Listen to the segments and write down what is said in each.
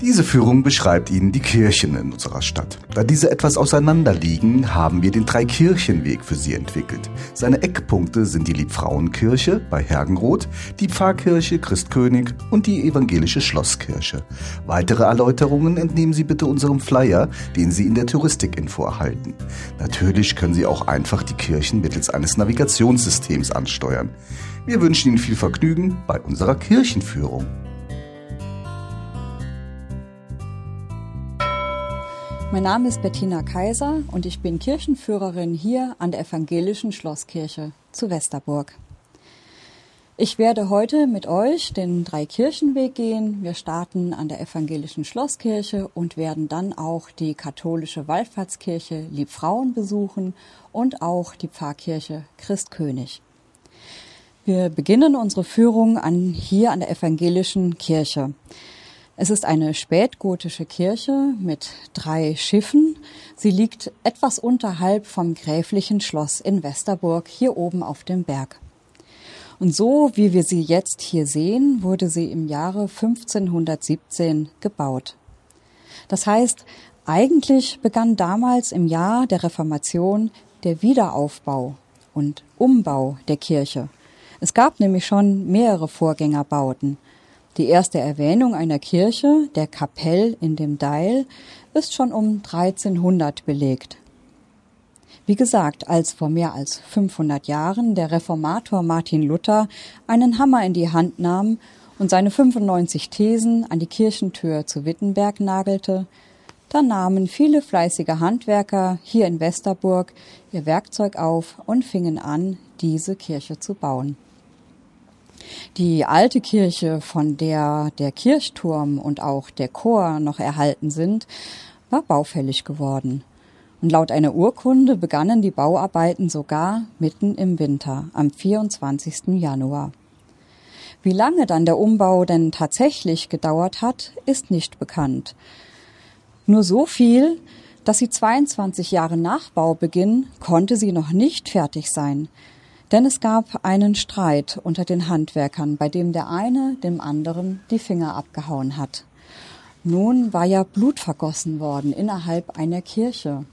Diese Führung beschreibt Ihnen die Kirchen in unserer Stadt. Da diese etwas auseinander liegen, haben wir den Dreikirchenweg für Sie entwickelt. Seine Eckpunkte sind die Liebfrauenkirche bei Hergenroth, die Pfarrkirche Christkönig und die evangelische Schlosskirche. Weitere Erläuterungen entnehmen Sie bitte unserem Flyer, den Sie in der Touristikinfo erhalten. Natürlich können Sie auch einfach die Kirchen mittels eines Navigationssystems ansteuern. Wir wünschen Ihnen viel Vergnügen bei unserer Kirchenführung. Mein Name ist Bettina Kaiser und ich bin Kirchenführerin hier an der Evangelischen Schlosskirche zu Westerburg. Ich werde heute mit euch den Dreikirchenweg gehen. Wir starten an der Evangelischen Schlosskirche und werden dann auch die katholische Wallfahrtskirche Liebfrauen besuchen und auch die Pfarrkirche Christkönig. Wir beginnen unsere Führung an, hier an der Evangelischen Kirche. Es ist eine spätgotische Kirche mit drei Schiffen. Sie liegt etwas unterhalb vom gräflichen Schloss in Westerburg, hier oben auf dem Berg. Und so wie wir sie jetzt hier sehen, wurde sie im Jahre 1517 gebaut. Das heißt, eigentlich begann damals im Jahr der Reformation der Wiederaufbau und Umbau der Kirche. Es gab nämlich schon mehrere Vorgängerbauten. Die erste Erwähnung einer Kirche, der Kapell in dem Deil, ist schon um 1300 belegt. Wie gesagt, als vor mehr als 500 Jahren der Reformator Martin Luther einen Hammer in die Hand nahm und seine 95 Thesen an die Kirchentür zu Wittenberg nagelte, da nahmen viele fleißige Handwerker hier in Westerburg ihr Werkzeug auf und fingen an, diese Kirche zu bauen. Die alte Kirche, von der der Kirchturm und auch der Chor noch erhalten sind, war baufällig geworden. Und laut einer Urkunde begannen die Bauarbeiten sogar mitten im Winter, am 24. Januar. Wie lange dann der Umbau denn tatsächlich gedauert hat, ist nicht bekannt. Nur so viel, dass sie 22 Jahre nach Baubeginn konnte sie noch nicht fertig sein. Denn es gab einen Streit unter den Handwerkern, bei dem der eine dem anderen die Finger abgehauen hat. Nun war ja Blut vergossen worden innerhalb einer Kirche.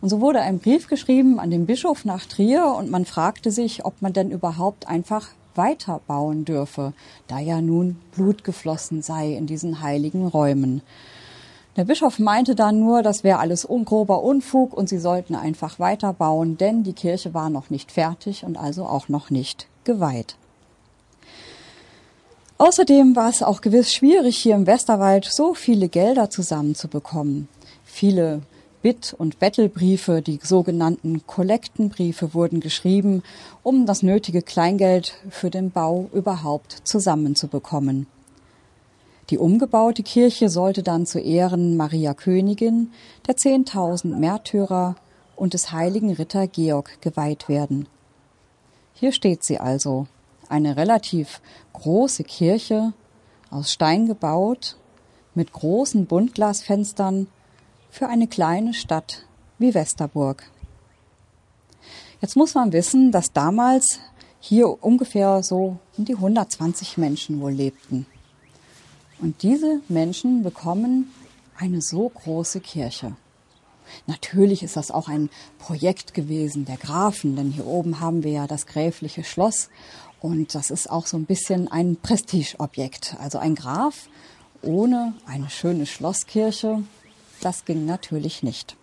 Und so wurde ein Brief geschrieben an den Bischof nach Trier und man fragte sich, ob man denn überhaupt einfach weiterbauen dürfe, da ja nun Blut geflossen sei in diesen heiligen Räumen. Der Bischof meinte dann nur, das wäre alles grober Unfug und sie sollten einfach weiterbauen, denn die Kirche war noch nicht fertig und also auch noch nicht geweiht. Außerdem war es auch gewiss schwierig, hier im Westerwald so viele Gelder zusammenzubekommen. Viele Bitt- und Bettelbriefe, die sogenannten Kollektenbriefe, wurden geschrieben, um das nötige Kleingeld für den Bau überhaupt zusammenzubekommen. Die umgebaute Kirche sollte dann zu Ehren Maria Königin, der 10.000 Märtyrer und des heiligen Ritter Georg geweiht werden. Hier steht sie also, eine relativ große Kirche, aus Stein gebaut, mit großen Buntglasfenstern für eine kleine Stadt wie Westerburg. Jetzt muss man wissen, dass damals hier ungefähr so um die 120 Menschen wohl lebten. Und diese Menschen bekommen eine so große Kirche. Natürlich ist das auch ein Projekt gewesen der Grafen, denn hier oben haben wir ja das gräfliche Schloss und das ist auch so ein bisschen ein Prestigeobjekt. Also ein Graf ohne eine schöne Schlosskirche, das ging natürlich nicht.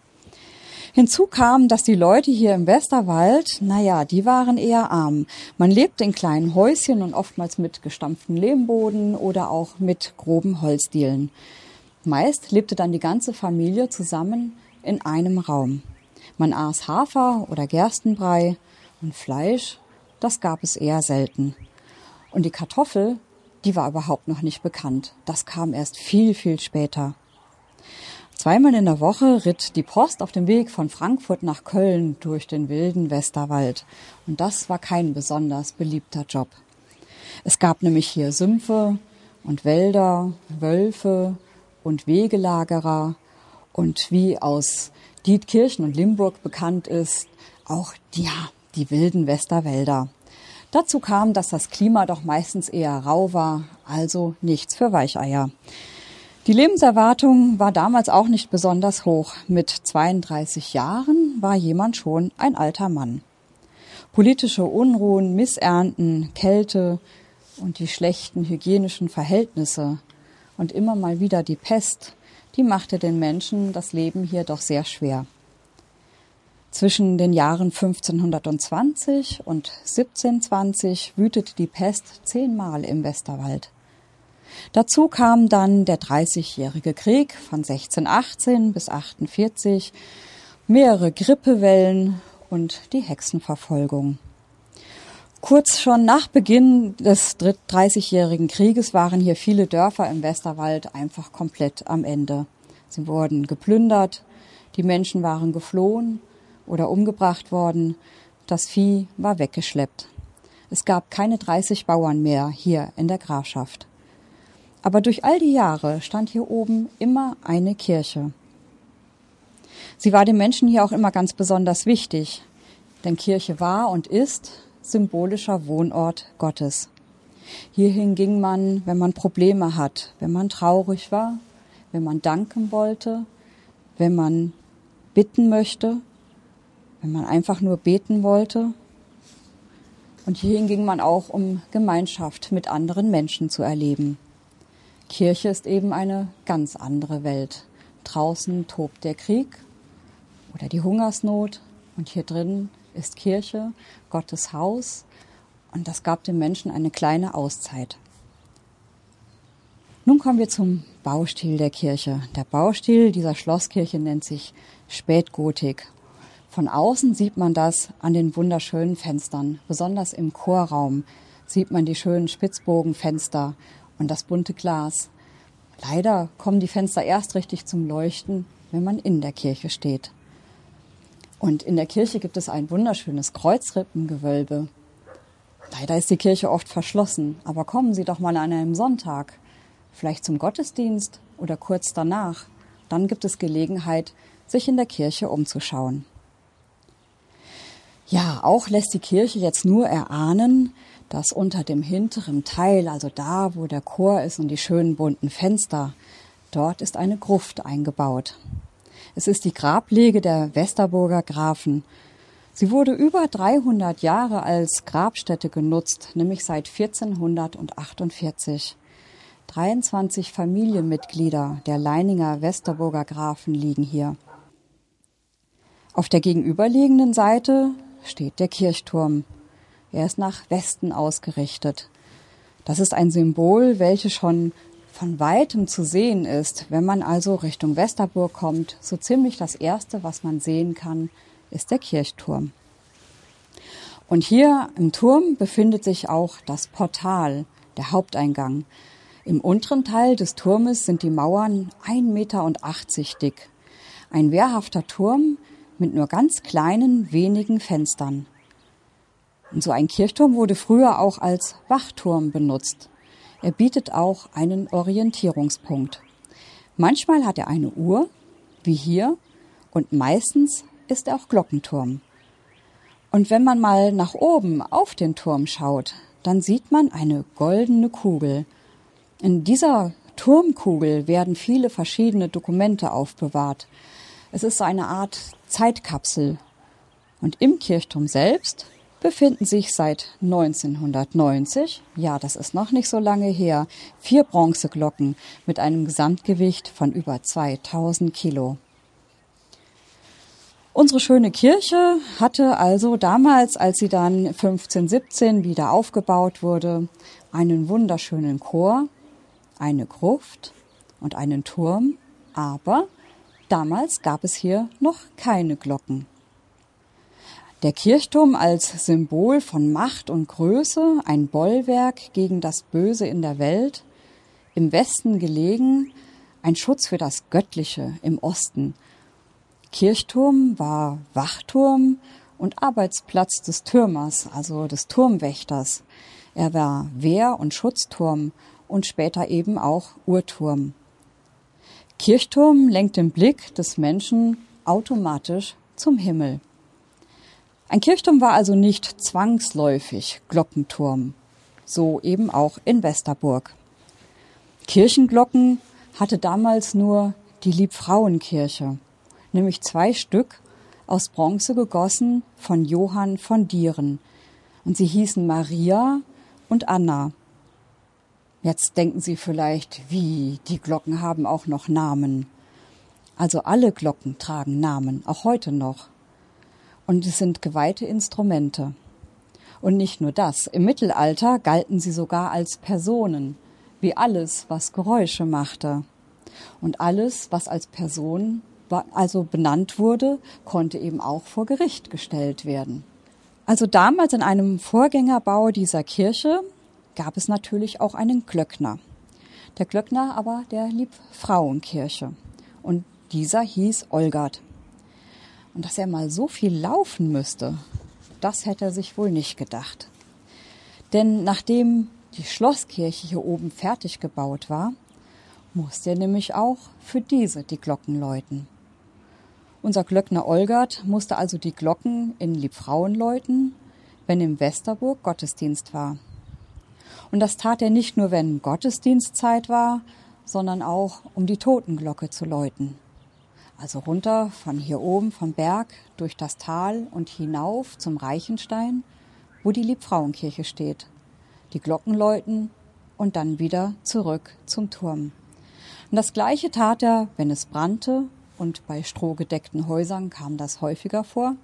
Hinzu kam, dass die Leute hier im Westerwald, naja, die waren eher arm. Man lebte in kleinen Häuschen und oftmals mit gestampftem Lehmboden oder auch mit groben Holzdielen. Meist lebte dann die ganze Familie zusammen in einem Raum. Man aß Hafer oder Gerstenbrei und Fleisch, das gab es eher selten. Und die Kartoffel, die war überhaupt noch nicht bekannt. Das kam erst viel, viel später. Zweimal in der Woche ritt die Post auf dem Weg von Frankfurt nach Köln durch den wilden Westerwald. Und das war kein besonders beliebter Job. Es gab nämlich hier Sümpfe und Wälder, Wölfe und Wegelagerer und wie aus Dietkirchen und Limburg bekannt ist, auch ja, die wilden Westerwälder. Dazu kam, dass das Klima doch meistens eher rau war, also nichts für Weicheier. Die Lebenserwartung war damals auch nicht besonders hoch. Mit 32 Jahren war jemand schon ein alter Mann. Politische Unruhen, Missernten, Kälte und die schlechten hygienischen Verhältnisse und immer mal wieder die Pest, die machte den Menschen das Leben hier doch sehr schwer. Zwischen den Jahren 1520 und 1720 wütete die Pest zehnmal im Westerwald. Dazu kam dann der Dreißigjährige Krieg von 1618 bis 48, mehrere Grippewellen und die Hexenverfolgung. Kurz schon nach Beginn des Dreißigjährigen Krieges waren hier viele Dörfer im Westerwald einfach komplett am Ende. Sie wurden geplündert, die Menschen waren geflohen oder umgebracht worden, das Vieh war weggeschleppt. Es gab keine 30 Bauern mehr hier in der Grafschaft. Aber durch all die Jahre stand hier oben immer eine Kirche. Sie war den Menschen hier auch immer ganz besonders wichtig, denn Kirche war und ist symbolischer Wohnort Gottes. Hierhin ging man, wenn man Probleme hat, wenn man traurig war, wenn man danken wollte, wenn man bitten möchte, wenn man einfach nur beten wollte. Und hierhin ging man auch, um Gemeinschaft mit anderen Menschen zu erleben. Kirche ist eben eine ganz andere Welt. Draußen tobt der Krieg oder die Hungersnot und hier drin ist Kirche, Gottes Haus und das gab den Menschen eine kleine Auszeit. Nun kommen wir zum Baustil der Kirche. Der Baustil dieser Schlosskirche nennt sich Spätgotik. Von außen sieht man das an den wunderschönen Fenstern. Besonders im Chorraum sieht man die schönen Spitzbogenfenster und das bunte Glas. Leider kommen die Fenster erst richtig zum Leuchten, wenn man in der Kirche steht. Und in der Kirche gibt es ein wunderschönes Kreuzrippengewölbe. Leider ist die Kirche oft verschlossen, aber kommen Sie doch mal an einem Sonntag, vielleicht zum Gottesdienst oder kurz danach. Dann gibt es Gelegenheit, sich in der Kirche umzuschauen. Ja, auch lässt die Kirche jetzt nur erahnen, dass unter dem hinteren Teil, also da, wo der Chor ist und die schönen bunten Fenster, dort ist eine Gruft eingebaut. Es ist die Grablege der Westerburger Grafen. Sie wurde über 300 Jahre als Grabstätte genutzt, nämlich seit 1448. 23 Familienmitglieder der Leininger Westerburger Grafen liegen hier. Auf der gegenüberliegenden Seite steht der Kirchturm. Er ist nach Westen ausgerichtet. Das ist ein Symbol, welches schon von weitem zu sehen ist. Wenn man also Richtung Westerburg kommt, so ziemlich das erste, was man sehen kann, ist der Kirchturm. Und hier im Turm befindet sich auch das Portal, der Haupteingang. Im unteren Teil des Turmes sind die Mauern 1,80 Meter dick. Ein wehrhafter Turm mit nur ganz kleinen, wenigen Fenstern. Und so ein Kirchturm wurde früher auch als Wachturm benutzt. Er bietet auch einen Orientierungspunkt. Manchmal hat er eine Uhr, wie hier, und meistens ist er auch Glockenturm. Und wenn man mal nach oben auf den Turm schaut, dann sieht man eine goldene Kugel. In dieser Turmkugel werden viele verschiedene Dokumente aufbewahrt. Es ist so eine Art Zeitkapsel. Und im Kirchturm selbst befinden sich seit 1990, ja, das ist noch nicht so lange her, vier Bronzeglocken mit einem Gesamtgewicht von über 2000 Kilo. Unsere schöne Kirche hatte also damals, als sie dann 1517 wieder aufgebaut wurde, einen wunderschönen Chor, eine Gruft und einen Turm, aber damals gab es hier noch keine Glocken. Der Kirchturm als Symbol von Macht und Größe, ein Bollwerk gegen das Böse in der Welt, im Westen gelegen, ein Schutz für das Göttliche im Osten. Kirchturm war Wachturm und Arbeitsplatz des Türmers, also des Turmwächters. Er war Wehr- und Schutzturm und später eben auch Uhrturm. Kirchturm lenkt den Blick des Menschen automatisch zum Himmel. Ein Kirchturm war also nicht zwangsläufig Glockenturm, so eben auch in Westerburg. Kirchenglocken hatte damals nur die Liebfrauenkirche, nämlich zwei Stück aus Bronze gegossen von Johann von Dieren. Und sie hießen Maria und Anna. Jetzt denken Sie vielleicht, wie, die Glocken haben auch noch Namen. Also alle Glocken tragen Namen, auch heute noch. Und es sind geweihte Instrumente. Und nicht nur das, im Mittelalter galten sie sogar als Personen, wie alles, was Geräusche machte. Und alles, was als Person also benannt wurde, konnte eben auch vor Gericht gestellt werden. Also damals in einem Vorgängerbau dieser Kirche gab es natürlich auch einen Glöckner. Der Glöckner aber der Liebfrauenkirche. Und dieser hieß Olgard. Und dass er mal so viel laufen müsste, das hätte er sich wohl nicht gedacht. Denn nachdem die Schlosskirche hier oben fertig gebaut war, musste er nämlich auch für diese die Glocken läuten. Unser Glöckner Olgard musste also die Glocken in Liebfrauen läuten, wenn im Westerburg Gottesdienst war. Und das tat er nicht nur, wenn Gottesdienstzeit war, sondern auch, um die Totenglocke zu läuten. Also runter von hier oben vom Berg durch das Tal und hinauf zum Reichenstein, wo die Liebfrauenkirche steht. Die Glocken läuten und dann wieder zurück zum Turm. Und das gleiche tat er, wenn es brannte, und bei strohgedeckten Häusern kam das häufiger vor.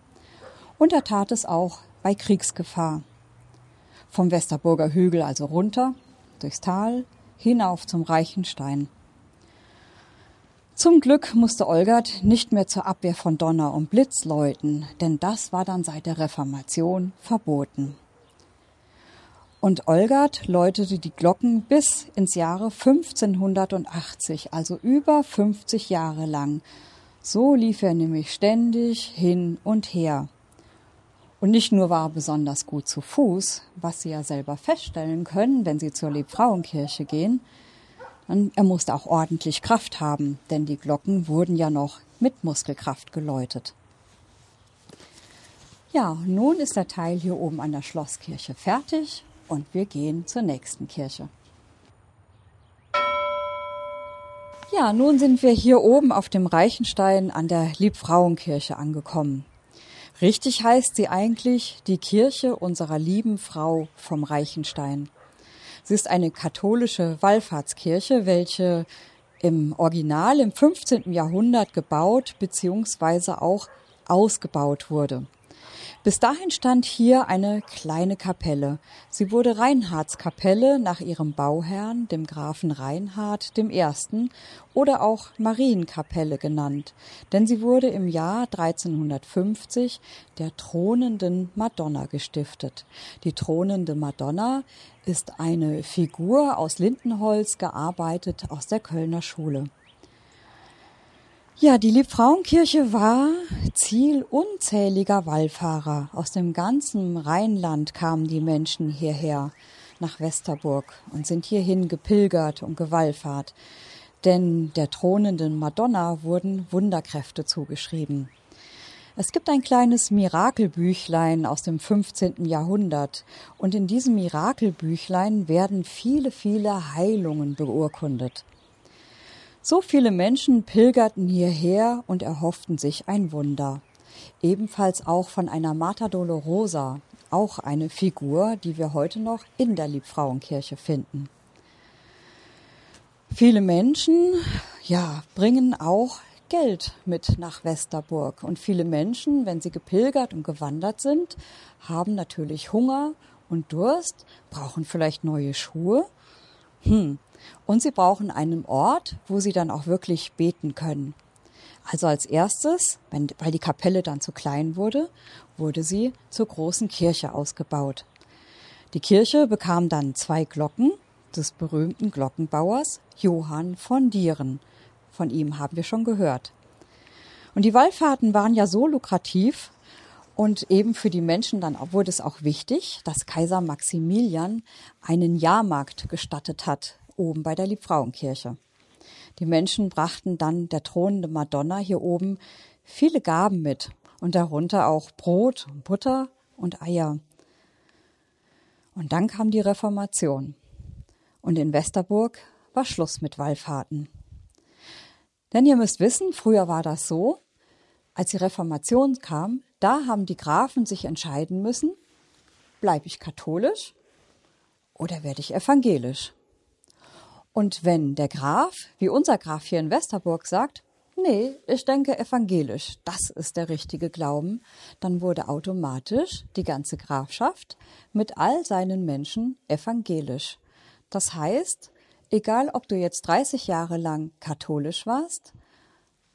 Und er tat es auch bei Kriegsgefahr vom Westerburger Hügel also runter, durchs Tal, hinauf zum Reichenstein. Zum Glück musste Olgert nicht mehr zur Abwehr von Donner und Blitz läuten, denn das war dann seit der Reformation verboten. Und Olgert läutete die Glocken bis ins Jahre 1580, also über 50 Jahre lang. So lief er nämlich ständig hin und her. Und nicht nur war er besonders gut zu Fuß, was Sie ja selber feststellen können, wenn Sie zur Liebfrauenkirche gehen, er musste auch ordentlich Kraft haben, denn die Glocken wurden ja noch mit Muskelkraft geläutet. Ja, nun ist der Teil hier oben an der Schlosskirche fertig und wir gehen zur nächsten Kirche. Ja, nun sind wir hier oben auf dem Reichenstein an der Liebfrauenkirche angekommen. Richtig heißt sie eigentlich die Kirche unserer lieben Frau vom Reichenstein. Sie ist eine katholische Wallfahrtskirche, welche im Original im 15. Jahrhundert gebaut bzw. auch ausgebaut wurde. Bis dahin stand hier eine kleine Kapelle. Sie wurde Reinhardskapelle nach ihrem Bauherrn, dem Grafen Reinhard I. oder auch Marienkapelle genannt, denn sie wurde im Jahr 1350 der thronenden Madonna gestiftet. Die thronende Madonna ist eine Figur aus Lindenholz gearbeitet aus der Kölner Schule. Ja, die Liebfrauenkirche war Ziel unzähliger Wallfahrer. Aus dem ganzen Rheinland kamen die Menschen hierher nach Westerburg und sind hierhin gepilgert und gewallfahrt. Denn der thronenden Madonna wurden Wunderkräfte zugeschrieben. Es gibt ein kleines Mirakelbüchlein aus dem 15. Jahrhundert und in diesem Mirakelbüchlein werden viele, viele Heilungen beurkundet. So viele Menschen pilgerten hierher und erhofften sich ein Wunder. Ebenfalls auch von einer Marta Dolorosa, auch eine Figur, die wir heute noch in der Liebfrauenkirche finden. Viele Menschen, ja, bringen auch Geld mit nach Westerburg. Und viele Menschen, wenn sie gepilgert und gewandert sind, haben natürlich Hunger und Durst, brauchen vielleicht neue Schuhe. Hm, und sie brauchen einen Ort, wo sie dann auch wirklich beten können. Also als erstes, wenn, weil die Kapelle dann zu klein wurde, wurde sie zur großen Kirche ausgebaut. Die Kirche bekam dann zwei Glocken des berühmten Glockenbauers Johann von Dieren. Von ihm haben wir schon gehört. Und die Wallfahrten waren ja so lukrativ und eben für die Menschen dann wurde es auch wichtig, dass Kaiser Maximilian einen Jahrmarkt gestattet hat oben bei der Liebfrauenkirche. Die Menschen brachten dann der thronende Madonna hier oben viele Gaben mit und darunter auch Brot, Butter und Eier. Und dann kam die Reformation. Und in Westerburg war Schluss mit Wallfahrten. Denn ihr müsst wissen, früher war das so, als die Reformation kam, da haben die Grafen sich entscheiden müssen, bleibe ich katholisch oder werde ich evangelisch? Und wenn der Graf, wie unser Graf hier in Westerburg sagt, nee, ich denke evangelisch, das ist der richtige Glauben, dann wurde automatisch die ganze Grafschaft mit all seinen Menschen evangelisch. Das heißt, egal ob du jetzt 30 Jahre lang katholisch warst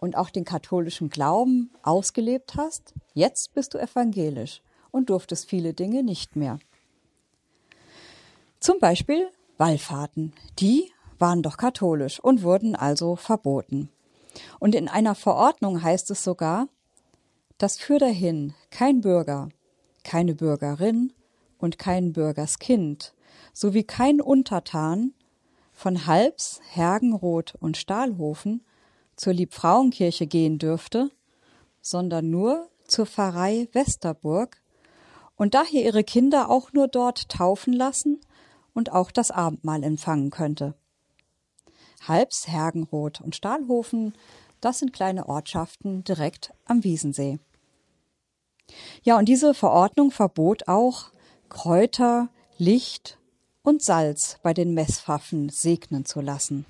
und auch den katholischen Glauben ausgelebt hast, jetzt bist du evangelisch und durftest viele Dinge nicht mehr. Zum Beispiel Wallfahrten. Die waren doch katholisch und wurden also verboten. Und in einer Verordnung heißt es sogar, dass für dahin kein Bürger, keine Bürgerin und kein Bürgerskind sowie kein Untertan von Halbs, Hergenroth und Stahlhofen zur Liebfrauenkirche gehen dürfte, sondern nur zur Pfarrei Westerburg und daher ihre Kinder auch nur dort taufen lassen und auch das Abendmahl empfangen könnte. Halbs, Hergenroth und Stahlhofen, das sind kleine Ortschaften direkt am Wiesensee. Ja, und diese Verordnung verbot auch Kräuter, Licht und Salz bei den Messpfaffen segnen zu lassen.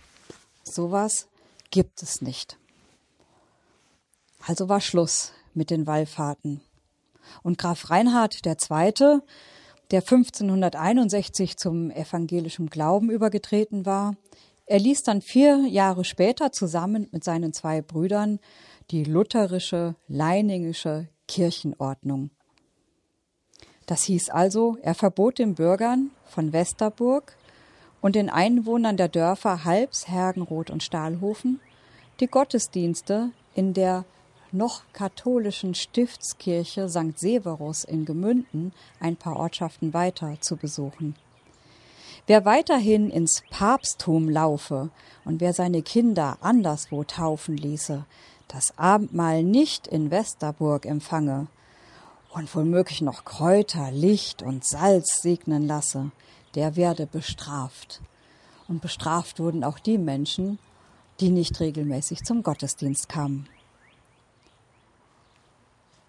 Sowas gibt es nicht. Also war Schluss mit den Wallfahrten. Und Graf Reinhard II., der 1561 zum evangelischen Glauben übergetreten war, er ließ dann vier Jahre später zusammen mit seinen zwei Brüdern die lutherische Leiningische Kirchenordnung. Das hieß also, er verbot den Bürgern von Westerburg und den Einwohnern der Dörfer Halbs, Hergenroth und Stahlhofen die Gottesdienste in der noch katholischen Stiftskirche St. Severus in Gemünden, ein paar Ortschaften weiter, zu besuchen. Wer weiterhin ins Papsttum laufe und wer seine Kinder anderswo taufen ließe, das Abendmahl nicht in Westerburg empfange und womöglich noch Kräuter, Licht und Salz segnen lasse, der werde bestraft. Und bestraft wurden auch die Menschen, die nicht regelmäßig zum Gottesdienst kamen.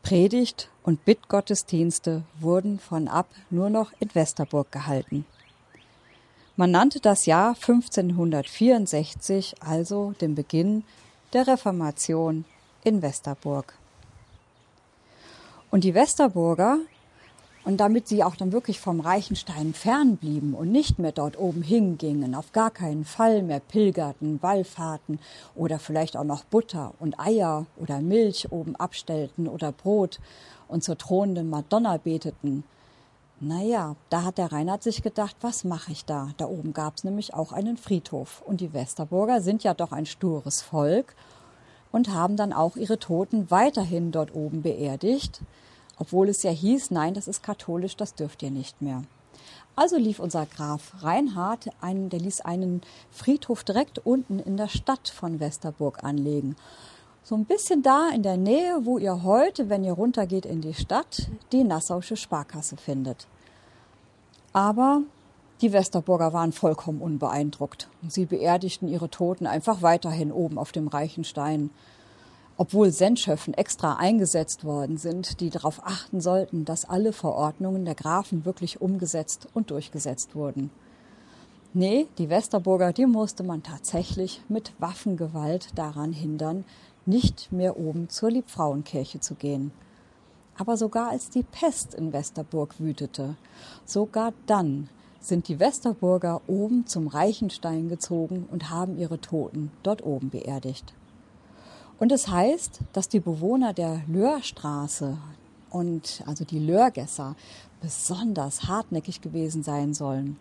Predigt und Bittgottesdienste wurden von ab nur noch in Westerburg gehalten. Man nannte das Jahr 1564 also den Beginn der Reformation in Westerburg. Und die Westerburger, und damit sie auch dann wirklich vom Reichenstein fernblieben und nicht mehr dort oben hingingen, auf gar keinen Fall mehr pilgerten, Wallfahrten oder vielleicht auch noch Butter und Eier oder Milch oben abstellten oder Brot und zur thronenden Madonna beteten, naja, da hat der Reinhard sich gedacht, was mache ich da? Da oben gab es nämlich auch einen Friedhof. Und die Westerburger sind ja doch ein stures Volk und haben dann auch ihre Toten weiterhin dort oben beerdigt, obwohl es ja hieß, nein, das ist katholisch, das dürft ihr nicht mehr. Also lief unser Graf Reinhard, einen, der ließ einen Friedhof direkt unten in der Stadt von Westerburg anlegen. So ein bisschen da in der Nähe, wo ihr heute, wenn ihr runtergeht in die Stadt, die Nassauische Sparkasse findet. Aber die Westerburger waren vollkommen unbeeindruckt. Sie beerdigten ihre Toten einfach weiterhin oben auf dem reichen Stein. Obwohl Sendschöffen extra eingesetzt worden sind, die darauf achten sollten, dass alle Verordnungen der Grafen wirklich umgesetzt und durchgesetzt wurden. Nee, die Westerburger, die musste man tatsächlich mit Waffengewalt daran hindern, nicht mehr oben zur Liebfrauenkirche zu gehen. Aber sogar als die Pest in Westerburg wütete, sogar dann sind die Westerburger oben zum Reichenstein gezogen und haben ihre Toten dort oben beerdigt. Und es heißt, dass die Bewohner der Löhrstraße und also die Löhrgässer besonders hartnäckig gewesen sein sollen.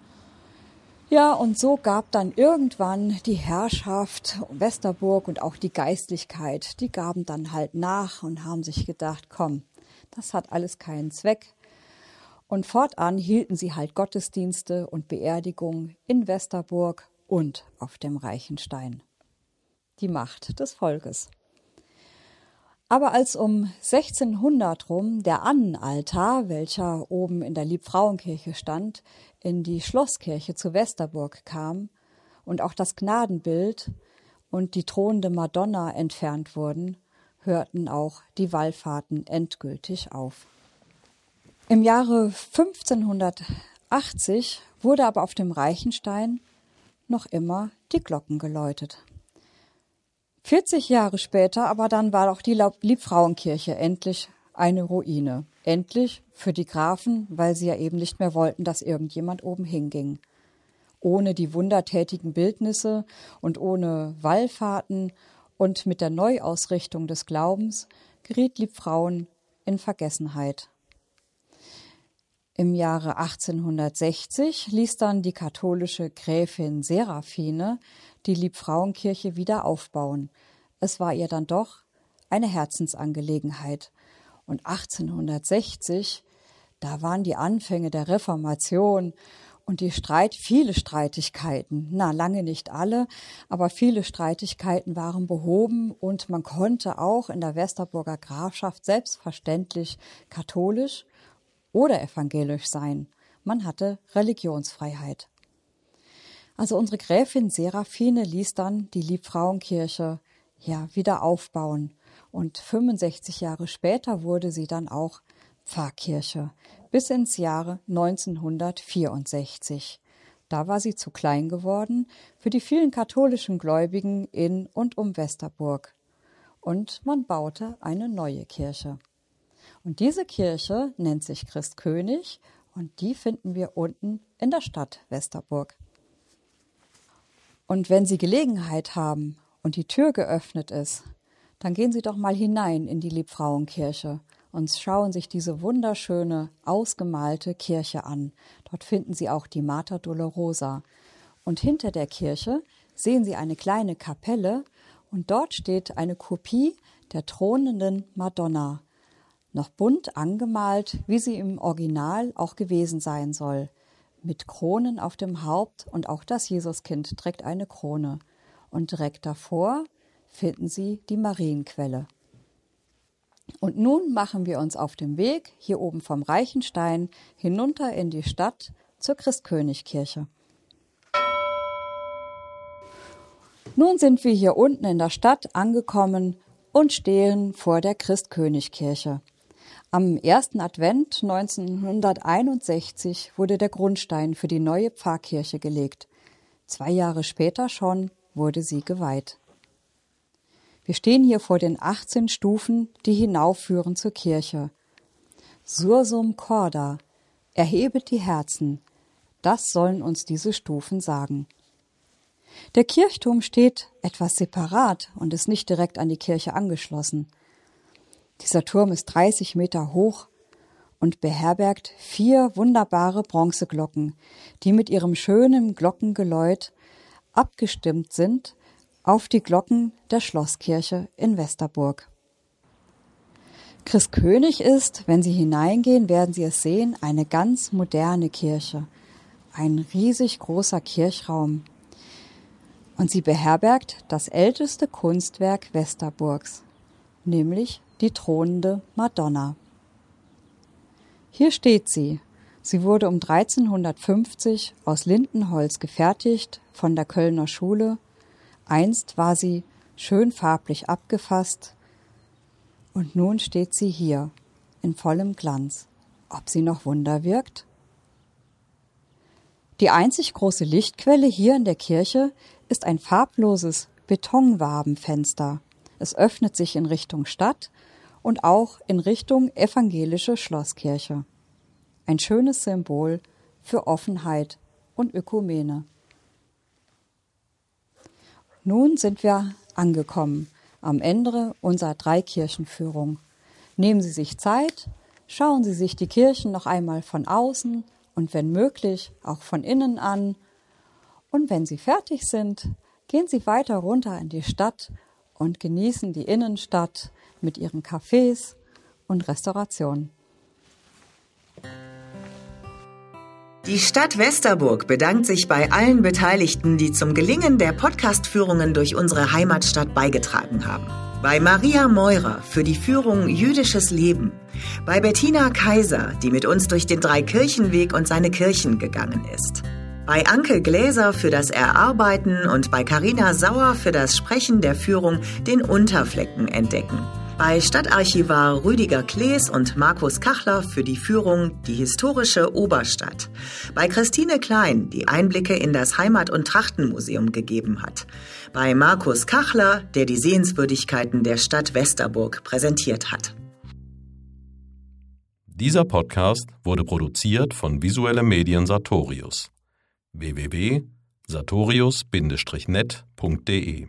Ja, und so gab dann irgendwann die Herrschaft Westerburg und auch die Geistlichkeit, die gaben dann halt nach und haben sich gedacht, komm, das hat alles keinen Zweck. Und fortan hielten sie halt Gottesdienste und Beerdigungen in Westerburg und auf dem Reichenstein. Die Macht des Volkes. Aber als um 1600 rum der Annenaltar, welcher oben in der Liebfrauenkirche stand, in die Schlosskirche zu Westerburg kam und auch das Gnadenbild und die thronende Madonna entfernt wurden, hörten auch die Wallfahrten endgültig auf. Im Jahre 1580 wurde aber auf dem Reichenstein noch immer die Glocken geläutet. 40 Jahre später aber dann war auch die Liebfrauenkirche endlich eine Ruine. Endlich für die Grafen, weil sie ja eben nicht mehr wollten, dass irgendjemand oben hinging. Ohne die wundertätigen Bildnisse und ohne Wallfahrten und mit der Neuausrichtung des Glaubens geriet Liebfrauen in Vergessenheit. Im Jahre 1860 ließ dann die katholische Gräfin Seraphine die Liebfrauenkirche wieder aufbauen. Es war ihr dann doch eine Herzensangelegenheit. Und 1860, da waren die Anfänge der Reformation und die Streit, viele Streitigkeiten, na lange nicht alle, aber viele Streitigkeiten waren behoben und man konnte auch in der Westerburger Grafschaft selbstverständlich katholisch oder evangelisch sein. Man hatte Religionsfreiheit. Also unsere Gräfin Seraphine ließ dann die Liebfrauenkirche ja wieder aufbauen und 65 Jahre später wurde sie dann auch Pfarrkirche bis ins Jahre 1964. Da war sie zu klein geworden für die vielen katholischen Gläubigen in und um Westerburg. Und man baute eine neue Kirche. Und diese Kirche nennt sich Christkönig und die finden wir unten in der Stadt Westerburg. Und wenn Sie Gelegenheit haben und die Tür geöffnet ist, dann gehen Sie doch mal hinein in die Liebfrauenkirche und schauen sich diese wunderschöne, ausgemalte Kirche an. Dort finden Sie auch die Mater Dolorosa. Und hinter der Kirche sehen Sie eine kleine Kapelle und dort steht eine Kopie der thronenden Madonna noch bunt angemalt, wie sie im Original auch gewesen sein soll, mit Kronen auf dem Haupt und auch das Jesuskind trägt eine Krone. Und direkt davor finden Sie die Marienquelle. Und nun machen wir uns auf dem Weg hier oben vom Reichenstein hinunter in die Stadt zur Christkönigkirche. Nun sind wir hier unten in der Stadt angekommen und stehen vor der Christkönigkirche. Am ersten Advent 1961 wurde der Grundstein für die neue Pfarrkirche gelegt. Zwei Jahre später schon wurde sie geweiht. Wir stehen hier vor den 18 Stufen, die hinaufführen zur Kirche. Sursum corda, erhebet die Herzen, das sollen uns diese Stufen sagen. Der Kirchturm steht etwas separat und ist nicht direkt an die Kirche angeschlossen. Dieser Turm ist 30 Meter hoch und beherbergt vier wunderbare Bronzeglocken, die mit ihrem schönen Glockengeläut abgestimmt sind auf die Glocken der Schlosskirche in Westerburg. Christkönig ist, wenn Sie hineingehen, werden Sie es sehen, eine ganz moderne Kirche. Ein riesig großer Kirchraum. Und sie beherbergt das älteste Kunstwerk Westerburgs, nämlich die thronende Madonna. Hier steht sie. Sie wurde um 1350 aus Lindenholz gefertigt von der Kölner Schule. Einst war sie schön farblich abgefasst und nun steht sie hier in vollem Glanz. Ob sie noch Wunder wirkt? Die einzig große Lichtquelle hier in der Kirche ist ein farbloses Betonwabenfenster. Es öffnet sich in Richtung Stadt und auch in Richtung evangelische Schlosskirche. Ein schönes Symbol für Offenheit und Ökumene. Nun sind wir angekommen am Ende unserer Dreikirchenführung. Nehmen Sie sich Zeit, schauen Sie sich die Kirchen noch einmal von außen und wenn möglich auch von innen an. Und wenn Sie fertig sind, gehen Sie weiter runter in die Stadt und genießen die Innenstadt mit ihren Cafés und Restaurationen. Die Stadt Westerburg bedankt sich bei allen Beteiligten, die zum Gelingen der Podcastführungen durch unsere Heimatstadt beigetragen haben. Bei Maria Meurer für die Führung Jüdisches Leben. Bei Bettina Kaiser, die mit uns durch den Dreikirchenweg und seine Kirchen gegangen ist. Bei Anke Gläser für das Erarbeiten und bei Carina Sauer für das Sprechen der Führung den Unterflecken entdecken. Bei Stadtarchivar Rüdiger Klees und Markus Kachler für die Führung Die historische Oberstadt. Bei Christine Klein, die Einblicke in das Heimat- und Trachtenmuseum gegeben hat. Bei Markus Kachler, der die Sehenswürdigkeiten der Stadt Westerburg präsentiert hat. Dieser Podcast wurde produziert von Visuelle Medien Sartorius. www.sartorius-net.de